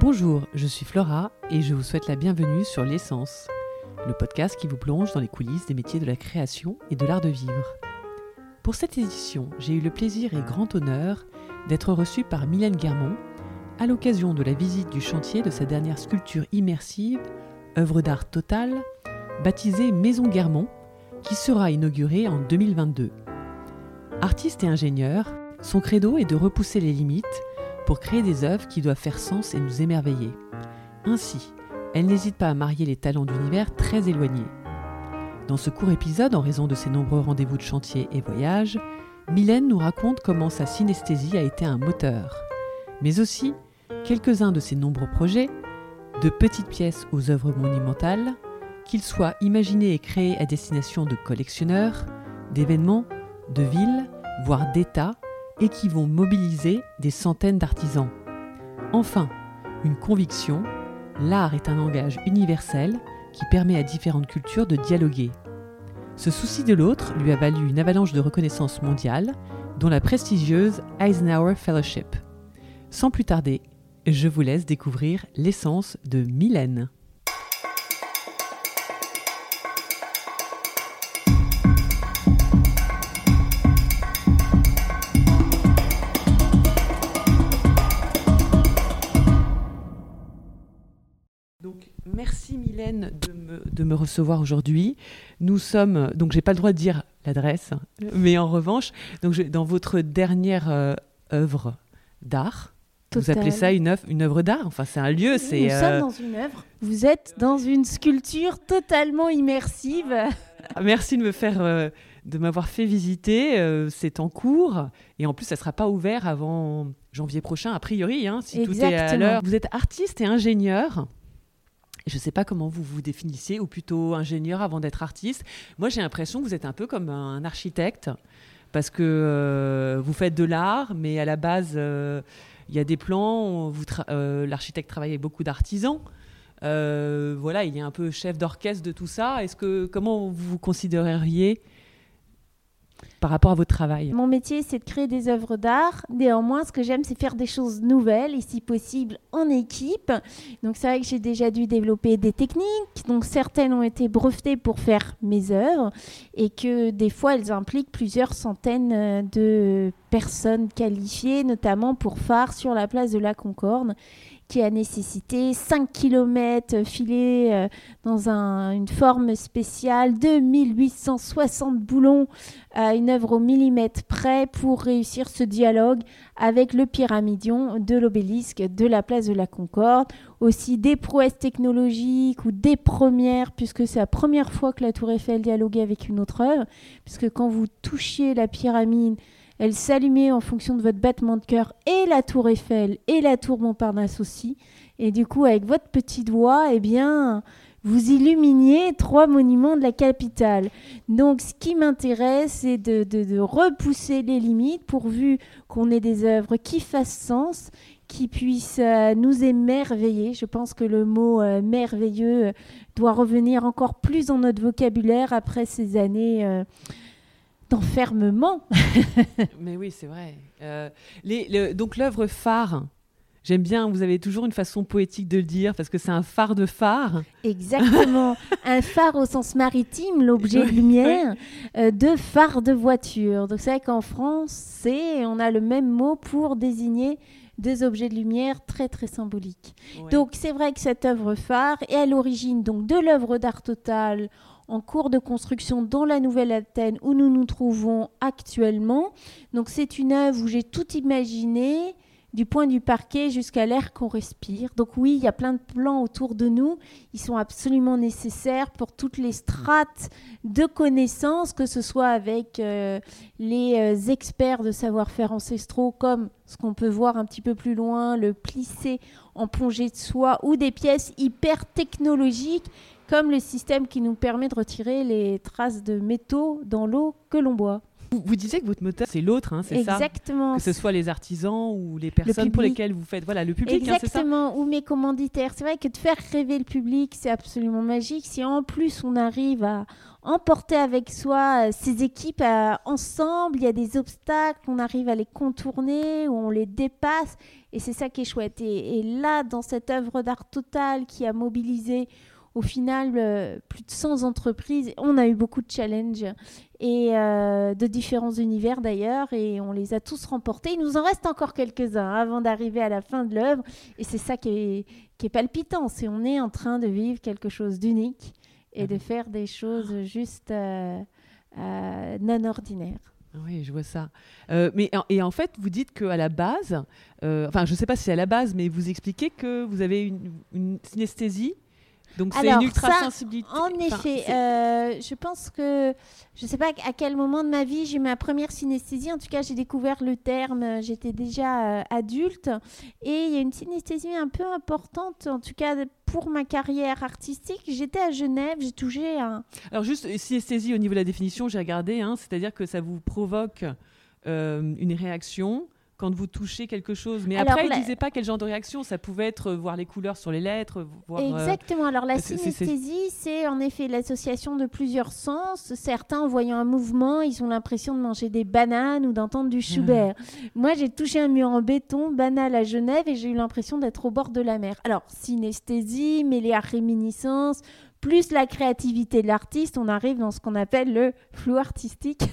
Bonjour, je suis Flora et je vous souhaite la bienvenue sur L'essence, le podcast qui vous plonge dans les coulisses des métiers de la création et de l'art de vivre. Pour cette édition, j'ai eu le plaisir et grand honneur d'être reçu par Mylène Guermont à l'occasion de la visite du chantier de sa dernière sculpture immersive, œuvre d'art totale, baptisée Maison Guermont, qui sera inaugurée en 2022. Artiste et ingénieur, son credo est de repousser les limites pour créer des œuvres qui doivent faire sens et nous émerveiller. Ainsi, elle n'hésite pas à marier les talents d'univers très éloignés. Dans ce court épisode, en raison de ses nombreux rendez-vous de chantier et voyages, Mylène nous raconte comment sa synesthésie a été un moteur, mais aussi quelques-uns de ses nombreux projets, de petites pièces aux œuvres monumentales, qu'ils soient imaginés et créés à destination de collectionneurs, d'événements, de villes, voire d'États, et qui vont mobiliser des centaines d'artisans. Enfin, une conviction, l'art est un langage universel qui permet à différentes cultures de dialoguer. Ce souci de l'autre lui a valu une avalanche de reconnaissance mondiale, dont la prestigieuse Eisenhower Fellowship. Sans plus tarder, je vous laisse découvrir l'essence de Mylène. Mylène de me, de me recevoir aujourd'hui. Nous sommes, donc j'ai pas le droit de dire l'adresse, mais en revanche, donc je- dans votre dernière euh, œuvre d'art, vous Total. appelez ça une œuvre, une œuvre d'art? Enfin, c'est un lieu, c'est. Nous euh, sommes dans une œuvre. Vous êtes dans une sculpture totalement immersive. Merci de me faire, euh, de m'avoir fait visiter. euh, c'est en cours et en plus, ça sera pas ouvert avant janvier prochain, a priori, hein, si tout est à Exactement. l'heure. Vous êtes artiste et ingénieur. Je ne sais pas comment vous vous définissez, ou plutôt ingénieur avant d'être artiste. Moi, j'ai l'impression que vous êtes un peu comme un architecte, parce que euh, vous faites de l'art, mais à la base, euh, il y a des plans. euh, L'architecte travaille avec beaucoup d'artisans. Voilà, il est un peu chef d'orchestre de tout ça. Est-ce que comment vous vous considéreriez par rapport à votre travail? Mon métier, c'est de créer des œuvres d'art. Néanmoins, ce que j'aime, c'est faire des choses nouvelles et si possible en équipe. Donc, c'est vrai que j'ai déjà dû développer des techniques. Donc, certaines ont été brevetées pour faire mes œuvres et que des fois, elles impliquent plusieurs centaines euh, de personnes qualifiées, notamment pour phare sur la place de la Concorde qui a nécessité 5 km filés euh, dans un- une forme spéciale, 2860 boulons à une œuvre au millimètre près pour réussir ce dialogue avec le pyramidion de l'obélisque de la place de la Concorde. Aussi des prouesses technologiques ou des premières, puisque c'est la première fois que la tour Eiffel dialoguait avec une autre œuvre, puisque quand vous touchiez la pyramide, elle s'allumait en fonction de votre battement de cœur et la tour Eiffel et la tour Montparnasse aussi. Et du coup, avec votre petit doigt, eh bien, vous illuminiez trois monuments de la capitale. Donc, ce qui m'intéresse, c'est de, repousser les limites pourvu qu'on ait des œuvres qui fassent sens, qui puissent euh, nous émerveiller. Je pense que le mot euh, merveilleux euh, doit revenir encore plus dans notre vocabulaire après ces années d'enfermement. Mais oui, c'est vrai. Euh, les- le- donc l'œuvre phare, j'aime bien, vous avez toujours une façon poétique de le dire, parce que c'est un phare de phare. Exactement. un phare au sens maritime, l'objet de lumière, euh, de phare de voiture. Donc c'est vrai qu'en France, c'est, on a le même mot pour désigner des objets de lumière très très symboliques. Ouais. Donc c'est vrai que cette œuvre phare est à l'origine donc de l'œuvre d'art total en cours de construction dans la Nouvelle-Athènes où nous nous trouvons actuellement. Donc c'est une œuvre où j'ai tout imaginé du point du parquet jusqu'à l'air qu'on respire. Donc oui, il y a plein de plans autour de nous. Ils sont absolument nécessaires pour toutes les strates de connaissances, que ce soit avec euh, les euh, experts de savoir-faire ancestraux, comme ce qu'on peut voir un petit peu plus loin, le plissé en plongée de soie, ou des pièces hyper technologiques, comme le système qui nous permet de retirer les traces de métaux dans l'eau que l'on boit. Vous, vous disiez que votre moteur, c'est l'autre, hein, c'est ça Exactement. Que ce soit les artisans ou les personnes pour lesquelles vous faites. Voilà, le public, hein, c'est ça Exactement, ou mes commanditaires. C'est vrai que de faire rêver le public, c'est absolument magique. Si en plus on arrive à emporter avec soi euh, ces équipes euh, ensemble, il y a des obstacles, on arrive à les contourner, ou on les dépasse, et c'est ça qui est chouette. Et, et là, dans cette œuvre d'art totale qui a mobilisé au final euh, plus de 100 entreprises, on a eu beaucoup de challenges et euh, de différents univers d'ailleurs, et on les a tous remportés. Il nous en reste encore quelques-uns avant d'arriver à la fin de l'œuvre, et c'est ça qui est, palpitant, c'est on est en train de vivre quelque chose d'unique et de faire des choses juste euh, non ordinaires. Oui, je vois ça. Mais et en fait, vous dites qu'à la base, enfin, je ne sais pas si c'est à la base, mais vous expliquez que vous avez une, une synesthésie. Donc c'est une ça, ultra-sensibilité. En effet, euh, je pense que je ne sais pas à quel moment de ma vie j'ai eu ma première synesthésie. En tout cas, j'ai découvert le terme. euh, J'étais déjà euh, adulte et il y a une synesthésie un peu importante, en tout cas pour ma carrière artistique. J'étais à Genève, j'ai touché un. Alors juste synesthésie au niveau de la définition, j'ai regardé, hein, c'est-à-dire que ça vous provoque euh, une réaction quand vous touchez quelque chose. Mais Alors, après, la- il ne disait pas quel genre de réaction. Ça pouvait être euh, voir les couleurs sur les lettres, voir. euh, Exactement. Alors la synesthésie, c'est en effet l'association de plusieurs sens. Certains, en voyant un mouvement, ils ont l'impression de manger des bananes ou d'entendre du Schubert. Moi, j'ai touché un mur en béton banal à Genève et j'ai eu l'impression d'être au bord de la mer. Alors synesthésie, mêlée à réminiscence. Plus la créativité de l'artiste, on arrive dans ce qu'on appelle le flou artistique.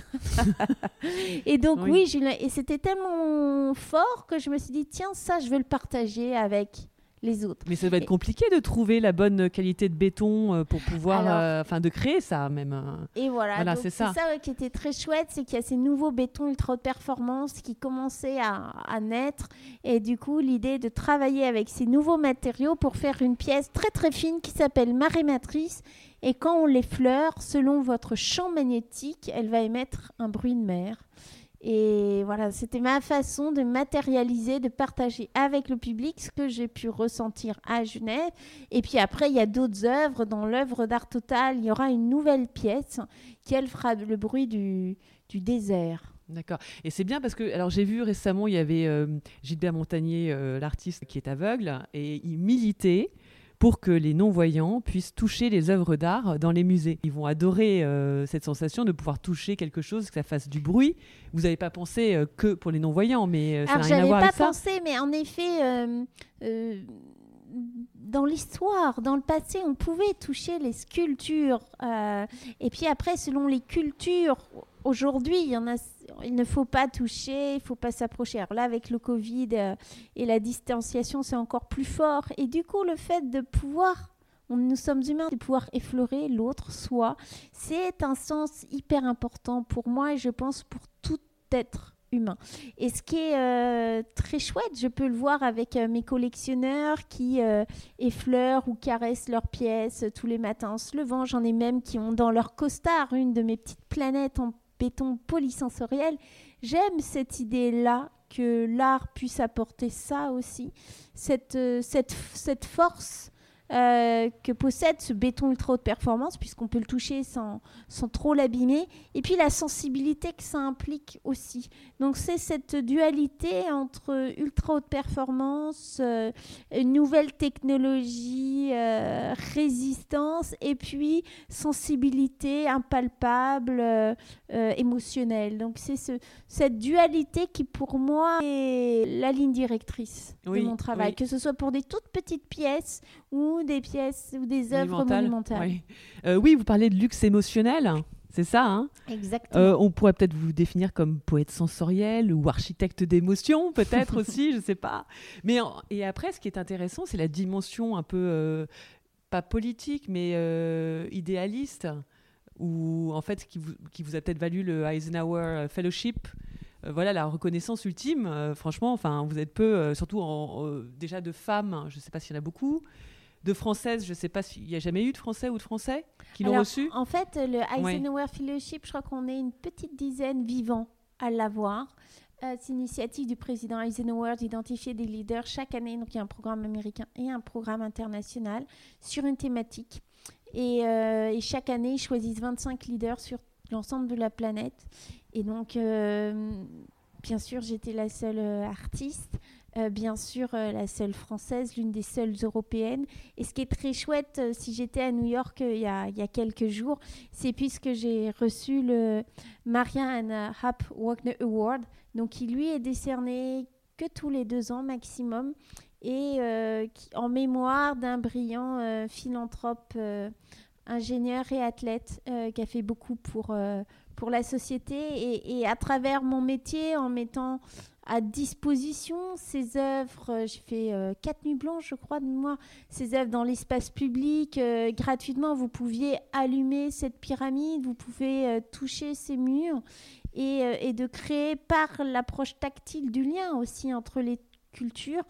et donc Oui. oui, et c'était tellement fort que je me suis dit tiens ça, je veux le partager avec les autres. Mais ça doit être Et- compliqué de trouver la bonne qualité de béton euh, pour pouvoir, euh, enfin, de créer ça même. hein. Et voilà, Voilà, c'est ça. ça, ouais, qui était très chouette, c'est qu'il y a ces nouveaux bétons ultra haute performance qui commençaient à, à naître. Et du coup, l'idée de travailler avec ces nouveaux matériaux pour faire une pièce très très fine qui s'appelle marée matrice. Et quand on l'effleure, selon votre champ magnétique, elle va émettre un bruit de mer. Et voilà, c'était ma façon de matérialiser, de partager avec le public ce que j'ai pu ressentir à Genève. Et puis après, il y a d'autres œuvres. Dans l'œuvre d'art total, il y aura une nouvelle pièce qui, elle, fera le bruit du, du désert. D'accord. Et c'est bien parce que, alors j'ai vu récemment, il y avait euh, Gilbert Montagnier, euh, l'artiste qui est aveugle, et il militait pour que les non-voyants puissent toucher les œuvres d'art dans les musées. Ils vont adorer euh, cette sensation de pouvoir toucher quelque chose, que ça fasse du bruit. Vous n'avez pas pensé euh, que pour les non-voyants, mais euh, ça n'a rien à voir pas avec ça. pensé, mais en effet, euh, euh, dans l'histoire, dans le passé, on pouvait toucher les sculptures. euh, et puis après, selon les cultures, aujourd'hui, il ne faut pas toucher, il ne faut pas s'approcher. Alors là, avec le Covid euh, et la distanciation, c'est encore plus fort. Et du coup, le fait de pouvoir, nous sommes humains, de pouvoir effleurer l'autre soi, c'est un sens hyper important pour moi et je pense pour tout être humain. Et ce qui est euh, très chouette, je peux le voir avec euh, mes collectionneurs qui effleurent ou caressent leurs pièces tous les matins en se levant. J'en ai même qui ont dans leur costard une de mes petites planètes en béton polysensoriel. J'aime cette idée-là que l'art puisse apporter ça aussi, cette, euh, cette, cette force euh, que possède ce béton ultra haute performance, puisqu'on peut le toucher sans, sans trop l'abîmer, et puis la sensibilité que ça implique aussi. Donc c'est cette dualité entre ultra haute performance, euh, nouvelle technologie, euh, résistance, et puis sensibilité impalpable, émotionnelle. Donc c'est ce, cette dualité qui pour moi est la ligne directrice Oui, de mon travail, oui. que ce soit pour des toutes petites pièces ou des pièces ou des œuvres Monumental, monumentales. Oui. Euh, oui, vous parlez de luxe émotionnel, c'est ça, hein Exactement. Euh, on pourrait peut-être vous définir comme poète sensoriel ou architecte d'émotion, peut-être aussi, je ne sais pas. Mais en- et après, ce qui est intéressant, c'est la dimension un peu euh, pas politique, mais idéaliste, ou en fait qui vous, qui vous a peut-être valu le Eisenhower Fellowship. Voilà la reconnaissance ultime. Euh, franchement, enfin, vous êtes peu, euh, surtout en- euh, déjà de femmes. Je ne sais pas s'il y en a beaucoup. De françaises, je ne sais pas s'il y a jamais eu de français ou de français qui l'ont reçu? En fait, le Eisenhower Fellowship, je crois qu'on est une petite dizaine vivants à l'avoir. Euh, c'est l'initiative du président Eisenhower d'identifier des leaders chaque année. Donc, il y a un programme américain et un programme international sur une thématique. Et, euh, et chaque année, ils choisissent 25 leaders sur l'ensemble de la planète. Et donc, euh, bien sûr, j'étais la seule euh, artiste. Euh, bien sûr, la seule française, l'une des seules européennes. Et ce qui est très chouette, si j'étais à New York il y, a, quelques jours, c'est puisque j'ai reçu le Marianne Happ Wagner Award, donc qui lui est décerné que tous les deux ans maximum, et qui, en mémoire d'un brillant philanthrope ingénieur et athlète qui a fait beaucoup pour pour la société et, à travers mon métier, en mettant à disposition ces œuvres, euh, j'ai fait euh, quatre nuits blanches, je crois, de moi, ces œuvres dans l'espace public, euh, gratuitement, vous pouviez allumer cette pyramide, vous pouvez toucher ces murs et, et, de créer par l'approche tactile du lien aussi entre les culture.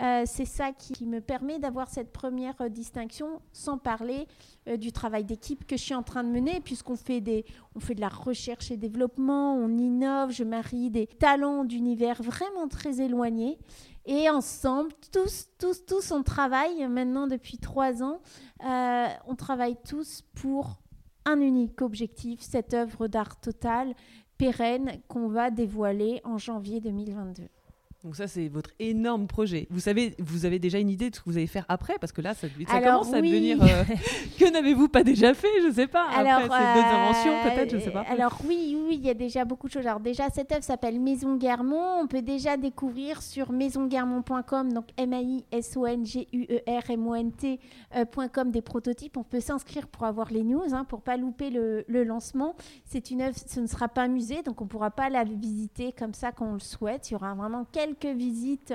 Euh, c'est ça qui, me permet d'avoir cette première euh, distinction, sans parler euh, du travail d'équipe que je suis en train de mener, puisqu'on fait, des, on fait de la recherche et développement, on innove, je marie des talents d'univers vraiment très éloignés. Et ensemble, tous, tous, tous, on travaille maintenant depuis trois ans, on travaille tous pour un unique objectif, cette œuvre d'art total pérenne qu'on va dévoiler en janvier 2022. Donc ça, c'est votre énorme projet. Vous savez, vous avez déjà une idée de ce que vous allez faire après Parce que là, ça, commence à devenir... Euh, que n'avez-vous pas déjà fait Je ne sais pas. Alors, après, c'est inventions, peut-être, je sais pas. Alors oui, oui, il y a déjà beaucoup de choses. Alors déjà, cette œuvre s'appelle Maison Guermont. On peut déjà découvrir sur maisonguermont.com, donc M-A-I-S-O-N-G-U-E-R-M-O-N-T.com des prototypes. On peut s'inscrire pour avoir les news, hein, pour pas louper le, le lancement. C'est une œuvre, ce ne sera pas un musée, donc on ne pourra pas la visiter comme ça quand on le souhaite. Il y aura vraiment quelques quelques visites.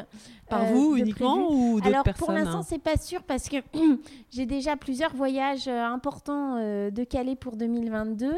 Par euh, vous uniquement ou d'autres Alors personnes pour l'instant, c'est pas sûr parce que j'ai déjà plusieurs voyages euh, importants euh, de Calais pour 2022.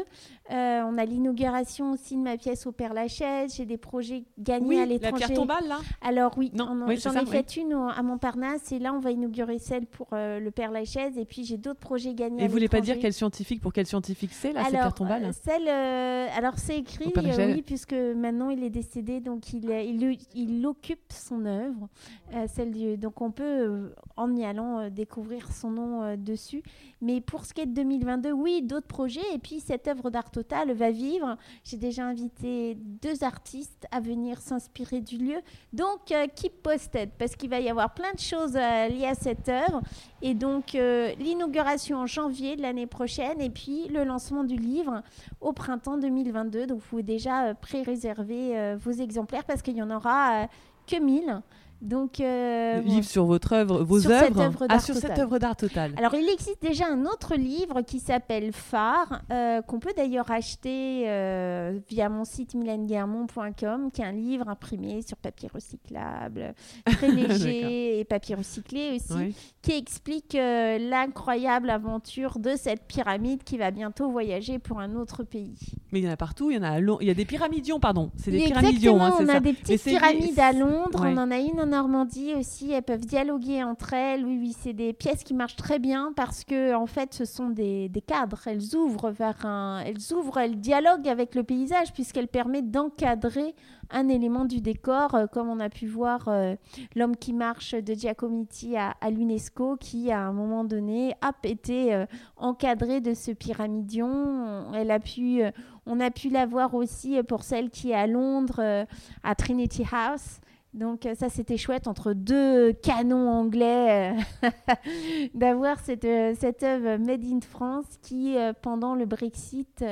on a l'inauguration aussi de ma pièce au Père Lachaise. J'ai des projets gagnés à l'étranger. La pierre tombale là? Alors oui, j'en ai fait une à Montparnasse et là on va inaugurer celle pour le Père Lachaise et puis j'ai d'autres projets gagnés. Et vous voulez pas dire quel scientifique pour quel scientifique c'est là cette pierre tombale Celle, alors c'est écrit oui puisque maintenant il est décédé donc il il, il occupe son œuvre, euh, celle du, donc on peut, euh, en y allant, euh, découvrir son nom dessus. Mais pour ce qui est de 2022, oui, d'autres projets. Et puis cette œuvre d'art total va vivre. J'ai déjà invité deux artistes à venir s'inspirer du lieu. Donc keep posted, parce qu'il va y avoir plein de choses liées à cette œuvre. Et donc l'inauguration en janvier de l'année prochaine, et puis le lancement du livre au printemps 2022. Donc vous pouvez déjà pré-réserver vos exemplaires parce qu'il y en aura que 1000. Donc, euh, livre sur votre œuvre, vos œuvres, ah, sur cette œuvre d'art total. Alors, il existe déjà un autre livre qui s'appelle Phare, euh, qu'on peut d'ailleurs acheter euh, via mon site milenguermont.com, qui est un livre imprimé sur papier recyclable, très léger et papier recyclé aussi, qui explique l'incroyable aventure de cette pyramide qui va bientôt voyager pour un autre pays. Mais il y en a partout, il y en a Il y a des pyramidions, pardon. C'est des pyramidions. Hein, on a des petites pyramides à Londres, on en a une en Normandie aussi, elles peuvent dialoguer entre elles. Oui, oui, c'est des pièces qui marchent très bien parce que en fait, ce sont des, cadres. Elles ouvrent vers un, elles ouvrent, elles dialoguent avec le paysage puisqu'elles permettent d'encadrer un élément du décor, euh, comme on a pu voir euh, l'homme qui marche de Giacometti à, l'UNESCO, qui à un moment donné a été euh, encadré de ce pyramidion. Elle a pu, on a pu la voir aussi pour celle qui est à Londres, à Trinity House. Donc euh, ça c'était chouette entre deux canons anglais euh, d'avoir cette, euh, cette œuvre Made in France qui pendant le Brexit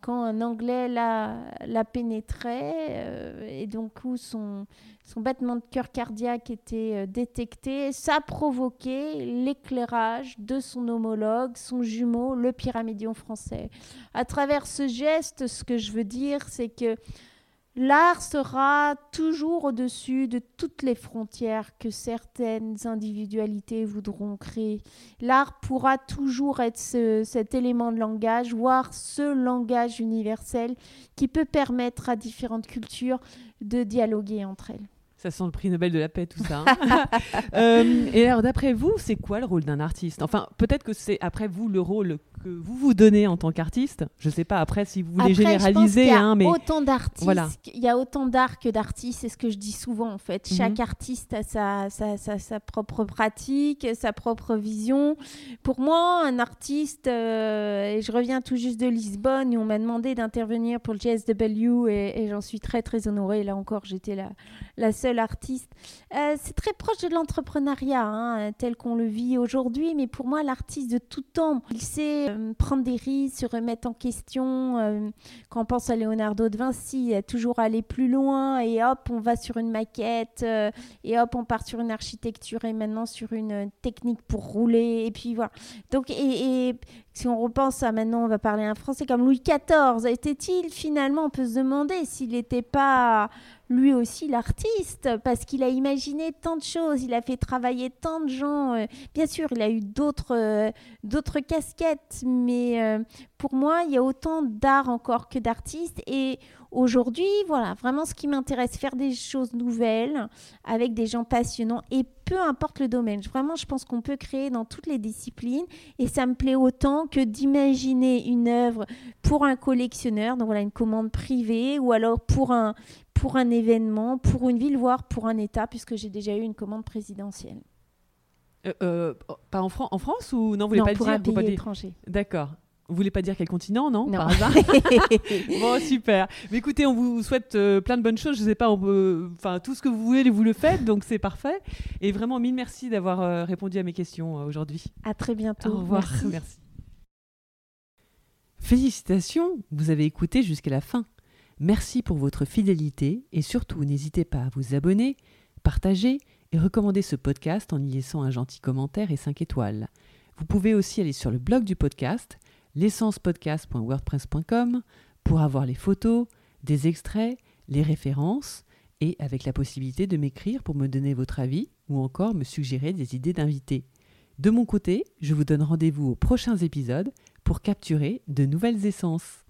quand un Anglais la, la pénétrait et donc où son, son battement de cœur cardiaque était détecté, ça a provoqué l'éclairage de son homologue, son jumeau, le pyramidion français. À travers ce geste, ce que je veux dire, c'est que L'art sera toujours au-dessus de toutes les frontières que certaines individualités voudront créer. L'art pourra toujours être cet élément de langage, voire ce langage universel qui peut permettre à différentes cultures de dialoguer entre elles. Ça sent le prix Nobel de la paix, tout ça. Hein. Euh, et alors, d'après vous, c'est quoi le rôle d'un artiste? Enfin, peut-être que c'est, après vous, le rôle que vous vous donnez en tant qu'artiste. Je ne sais pas après si vous voulez Après, je pense généraliser, qu'il y a hein, mais autant d'artistes, Voilà. il y a autant d'art que d'artistes, c'est ce que je dis souvent en fait. Mhm. Chaque artiste a sa, sa, sa, sa propre pratique, sa propre vision. Pour moi, un artiste, euh, et je reviens tout juste de Lisbonne où on m'a demandé d'intervenir pour le JSW et, et j'en suis très très honorée. Là encore, j'étais la, la seule artiste. Euh, c'est très proche de l'entrepreneuriat, hein, tel qu'on le vit aujourd'hui, mais pour moi, l'artiste de tout temps, il sait euh, prendre des risques, se remettre en question. euh, quand on pense à Leonardo da Vinci, a toujours allé plus loin et hop, on va sur une maquette euh, et hop, on part sur une architecture et maintenant sur une euh, technique pour rouler. Et puis voilà. Donc, et si on repense à maintenant, on va parler un français comme Louis XIV, était-il finalement, on peut se demander s'il n'était pas lui aussi l'artiste, parce qu'il a imaginé tant de choses, il a fait travailler tant de gens. euh, bien sûr, il a eu d'autres euh, d'autres casquettes, mais euh, pour moi, il y a autant d'art encore que d'artistes. Et aujourd'hui, voilà, vraiment ce qui m'intéresse, faire des choses nouvelles avec des gens passionnants et peu importe le domaine. Vraiment, je pense qu'on peut créer dans toutes les disciplines et ça me plaît autant que d'imaginer une œuvre pour un collectionneur, donc voilà, une commande privée ou alors pour un, pour un événement, pour une ville, voire pour un État, puisque j'ai déjà eu une commande présidentielle. euh, euh, pas en, Fran- en France ou non Vous voulez non, pas le pour dire un pays pas le étranger. D'accord. Vous voulez pas dire quel continent, non, Non. Par hasard? Bon, super. Mais écoutez, on vous souhaite euh, plein de bonnes choses. Je sais pas, enfin tout ce que vous voulez, vous le faites, donc c'est parfait. Et vraiment, mille merci d'avoir euh, répondu à mes questions euh, aujourd'hui. à très bientôt. Au revoir. Merci. Merci. Félicitations, vous avez écouté jusqu'à la fin. Merci pour votre fidélité et surtout n'hésitez pas à vous abonner, partager et recommander ce podcast en y laissant un gentil commentaire et 5 étoiles. Vous pouvez aussi aller sur le blog du podcast, l'essencepodcast.wordpress.com, pour avoir les photos, des extraits, les références et avec la possibilité de m'écrire pour me donner votre avis ou encore me suggérer des idées d'invités. De mon côté, je vous donne rendez-vous aux prochains épisodes pour capturer de nouvelles essences.